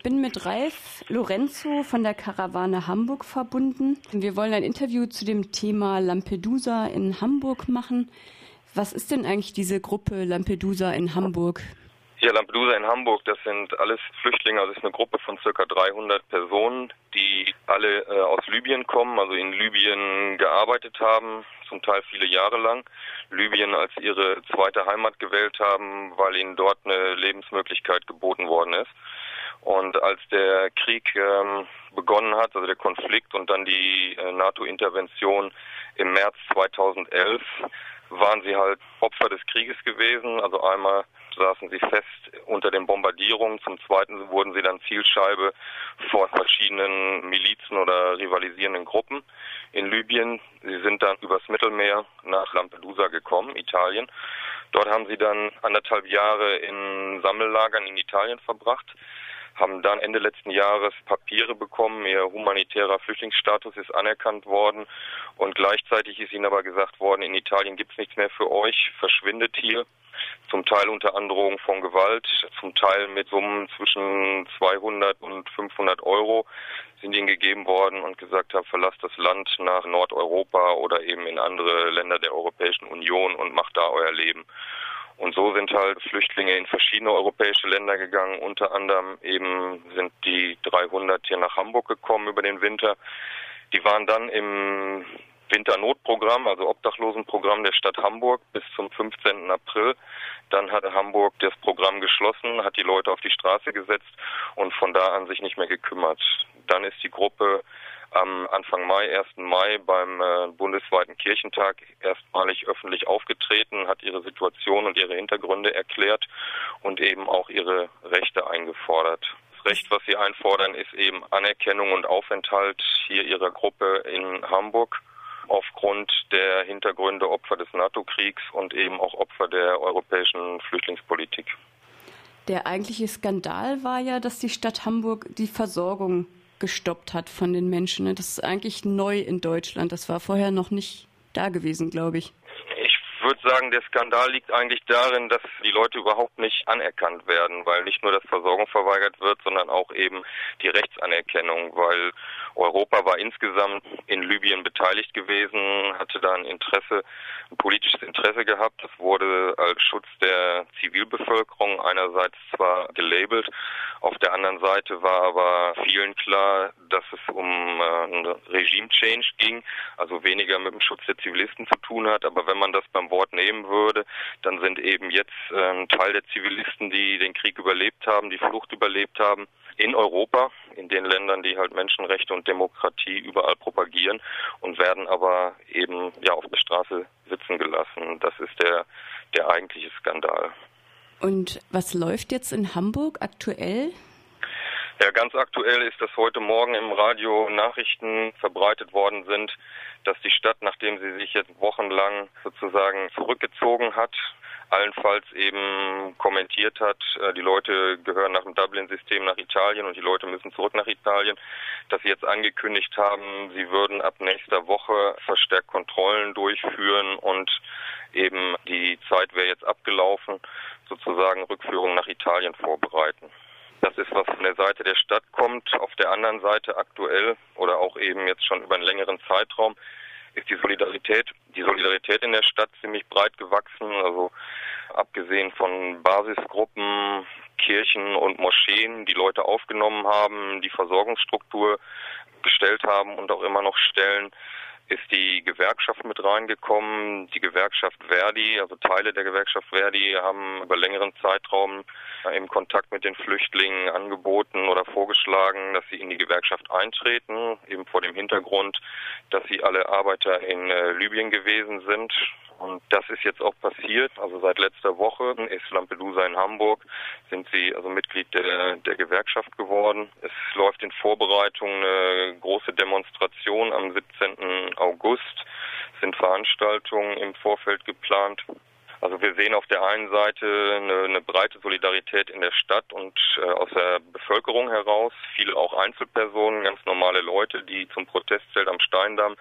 Ich bin mit Ralf Lorenzo von der Karawane Hamburg verbunden. Wir wollen ein Interview zu dem Thema Lampedusa in Hamburg machen. Was ist denn eigentlich diese Gruppe Lampedusa in Hamburg? Hier Lampedusa in Hamburg, das sind alles Flüchtlinge, also ist eine Gruppe von circa 300 Personen, die alle äh, aus Libyen kommen, also in Libyen gearbeitet haben, zum Teil viele Jahre lang, Libyen als ihre zweite Heimat gewählt haben, weil ihnen dort eine Lebensmöglichkeit geboten worden ist. Und als der Krieg ähm, begonnen hat, also der Konflikt und dann die äh, NATO-Intervention im März 2011, waren sie halt Opfer des Krieges gewesen. Also einmal saßen sie fest unter den Bombardierungen, zum Zweiten wurden sie dann Zielscheibe vor verschiedenen Milizen oder rivalisierenden Gruppen in Libyen. Sie sind dann übers Mittelmeer nach Lampedusa gekommen, Italien. Dort haben sie dann anderthalb Jahre in Sammellagern in Italien verbracht haben dann Ende letzten Jahres Papiere bekommen. Ihr humanitärer Flüchtlingsstatus ist anerkannt worden und gleichzeitig ist ihnen aber gesagt worden, in Italien gibt es nichts mehr für euch, verschwindet hier. Zum Teil unter Androhung von Gewalt, zum Teil mit Summen zwischen 200 und 500 Euro sind ihnen gegeben worden und gesagt haben, verlasst das Land nach Nordeuropa oder eben in andere Länder der Europäischen Union und macht da euer Leben. Und so sind halt Flüchtlinge in verschiedene europäische Länder gegangen. Unter anderem eben sind die 300 hier nach Hamburg gekommen über den Winter. Die waren dann im Winternotprogramm, also Obdachlosenprogramm der Stadt Hamburg bis zum 15. April. Dann hat Hamburg das Programm geschlossen, hat die Leute auf die Straße gesetzt und von da an sich nicht mehr gekümmert. Dann ist die Gruppe am Anfang Mai, 1. Mai beim äh, bundesweiten Kirchentag erstmalig öffentlich aufgetreten, hat ihre Situation und ihre Hintergründe erklärt und eben auch ihre Rechte eingefordert. Das Recht, was sie einfordern, ist eben Anerkennung und Aufenthalt hier ihrer Gruppe in Hamburg aufgrund der Hintergründe Opfer des NATO-Kriegs und eben auch Opfer der europäischen Flüchtlingspolitik. Der eigentliche Skandal war ja, dass die Stadt Hamburg die Versorgung gestoppt hat von den Menschen. Ne? Das ist eigentlich neu in Deutschland. Das war vorher noch nicht da gewesen, glaube ich. Würde sagen, der Skandal liegt eigentlich darin, dass die Leute überhaupt nicht anerkannt werden, weil nicht nur das Versorgung verweigert wird, sondern auch eben die Rechtsanerkennung, weil Europa war insgesamt in Libyen beteiligt gewesen, hatte da ein Interesse, ein politisches Interesse gehabt. Das wurde als Schutz der Zivilbevölkerung einerseits zwar gelabelt, auf der anderen Seite war aber vielen klar, dass es um äh, einen Regime-Change ging, also weniger mit dem Schutz der Zivilisten zu tun hat. Aber wenn man das beim Wort nehmen würde, dann sind eben jetzt ein Teil der Zivilisten, die den Krieg überlebt haben, die Flucht überlebt haben, in Europa, in den Ländern, die halt Menschenrechte und Demokratie überall propagieren und werden aber eben ja auf der Straße sitzen gelassen. Das ist der, der eigentliche Skandal. Und was läuft jetzt in Hamburg aktuell? Ja, ganz aktuell ist, dass heute Morgen im Radio Nachrichten verbreitet worden sind, dass die Stadt, nachdem sie sich jetzt wochenlang sozusagen zurückgezogen hat, allenfalls eben kommentiert hat, äh, die Leute gehören nach dem Dublin-System nach Italien und die Leute müssen zurück nach Italien, dass sie jetzt angekündigt haben, sie würden ab nächster Woche verstärkt Kontrollen durchführen und eben die Zeit wäre jetzt abgelaufen, sozusagen Rückführung nach Italien vorbereiten. Das ist, was von der Seite der Stadt kommt. Auf der anderen Seite aktuell oder auch eben jetzt schon über einen längeren Zeitraum ist die Solidarität, die Solidarität in der Stadt ziemlich breit gewachsen. Also abgesehen von Basisgruppen, Kirchen und Moscheen, die Leute aufgenommen haben, die Versorgungsstruktur gestellt haben und auch immer noch stellen, ist die Gewerkschaft mit reingekommen. Die Gewerkschaft Verdi, also Teile der Gewerkschaft Verdi, haben über längeren Zeitraum im Kontakt mit den Flüchtlingen angeboten oder vorgeschlagen, dass sie in die Gewerkschaft eintreten, eben vor dem Hintergrund, dass sie alle Arbeiter in äh, Libyen gewesen sind und das ist jetzt auch passiert. Also seit letzter Woche ist Lampedusa in Hamburg, sind sie also Mitglied der, der Gewerkschaft geworden. Es läuft in Vorbereitung eine große Demonstration am 17. August, sind Veranstaltungen im Vorfeld geplant. Also wir sehen auf der einen Seite eine, eine breite Solidarität in der Stadt und äh, aus der Bevölkerung heraus, viele auch Einzelpersonen, ganz normale Leute, die zum Protestzelt am Steindamm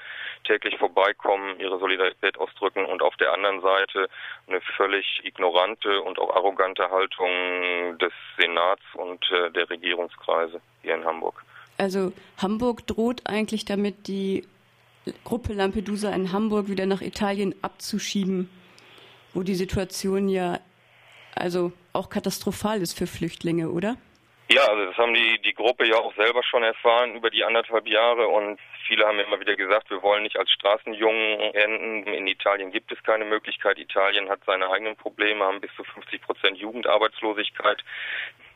täglich vorbeikommen, ihre Solidarität ausdrücken und auf der anderen Seite eine völlig ignorante und auch arrogante Haltung des Senats und äh, der Regierungskreise hier in Hamburg. Also Hamburg droht eigentlich damit, die Gruppe Lampedusa in Hamburg wieder nach Italien abzuschieben wo die Situation ja also auch katastrophal ist für Flüchtlinge, oder? Ja, also das haben die, die Gruppe ja auch selber schon erfahren über die anderthalb Jahre und viele haben immer wieder gesagt, wir wollen nicht als Straßenjungen enden. In Italien gibt es keine Möglichkeit. Italien hat seine eigenen Probleme, haben bis zu 50 Prozent Jugendarbeitslosigkeit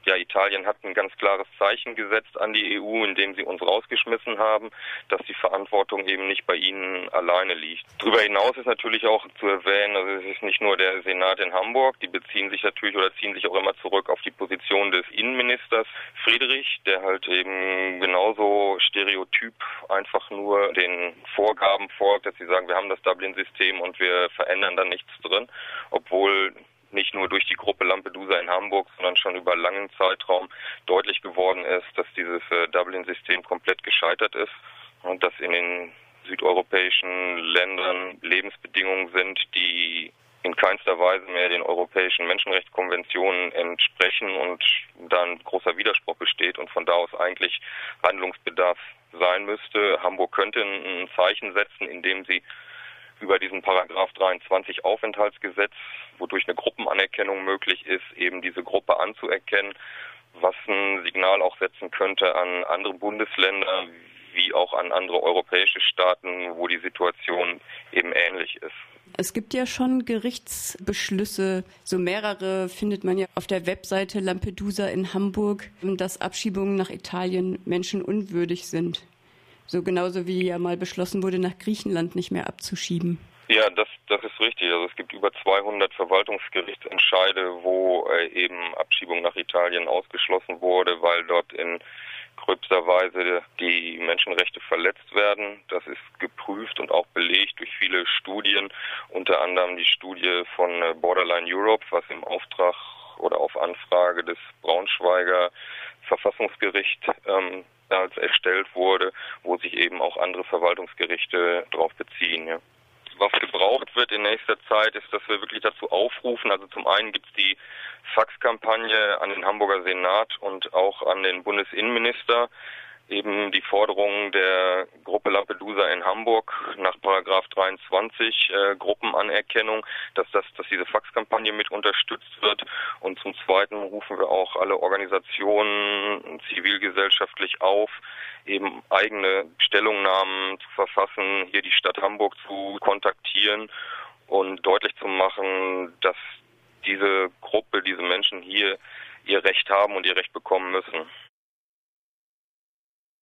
ja, Italien hat ein ganz klares Zeichen gesetzt an die EU, indem sie uns rausgeschmissen haben, dass die Verantwortung eben nicht bei ihnen alleine liegt. Darüber hinaus ist natürlich auch zu erwähnen, also es ist nicht nur der Senat in Hamburg, die beziehen sich natürlich oder ziehen sich auch immer zurück auf die Position des Innenministers Friedrich, der halt eben genauso stereotyp einfach nur den Vorgaben folgt, dass sie sagen, wir haben das Dublin-System und wir verändern da nichts drin, obwohl nicht nur durch die Gruppe Lampedusa in Hamburg, sondern schon über langen Zeitraum deutlich geworden ist, dass dieses äh, Dublin-System komplett gescheitert ist und dass in den südeuropäischen Ländern Lebensbedingungen sind, die in keinster Weise mehr den europäischen Menschenrechtskonventionen entsprechen und da ein großer Widerspruch besteht und von da aus eigentlich Handlungsbedarf sein müsste. Hamburg könnte ein Zeichen setzen, indem sie über diesen Paragraph 23 Aufenthaltsgesetz, wodurch eine Gruppenanerkennung möglich ist, eben diese Gruppe anzuerkennen, was ein Signal auch setzen könnte an andere Bundesländer wie auch an andere europäische Staaten, wo die Situation eben ähnlich ist. Es gibt ja schon Gerichtsbeschlüsse, so mehrere findet man ja auf der Webseite Lampedusa in Hamburg, dass Abschiebungen nach Italien menschenunwürdig sind. So genauso wie ja mal beschlossen wurde, nach Griechenland nicht mehr abzuschieben. Ja, das, das ist richtig. Also es gibt über 200 Verwaltungsgerichtsentscheide, wo äh, eben Abschiebung nach Italien ausgeschlossen wurde, weil dort in gröbster Weise die Menschenrechte verletzt werden. Das ist geprüft und auch belegt durch viele Studien, unter anderem die Studie von äh, Borderline Europe, was im Auftrag oder auf Anfrage des Braunschweiger Verfassungsgericht ähm, damals erstellt wurde, wo sich eben auch andere Verwaltungsgerichte darauf beziehen. Ja. Was gebraucht wird in nächster Zeit, ist, dass wir wirklich dazu aufrufen. Also zum einen gibt es die Faxkampagne an den Hamburger Senat und auch an den Bundesinnenminister, eben die Forderung der 20 äh, Gruppenanerkennung, dass, das, dass diese Faxkampagne mit unterstützt wird. Und zum Zweiten rufen wir auch alle Organisationen zivilgesellschaftlich auf, eben eigene Stellungnahmen zu verfassen, hier die Stadt Hamburg zu kontaktieren und deutlich zu machen, dass diese Gruppe, diese Menschen hier ihr Recht haben und ihr Recht bekommen müssen.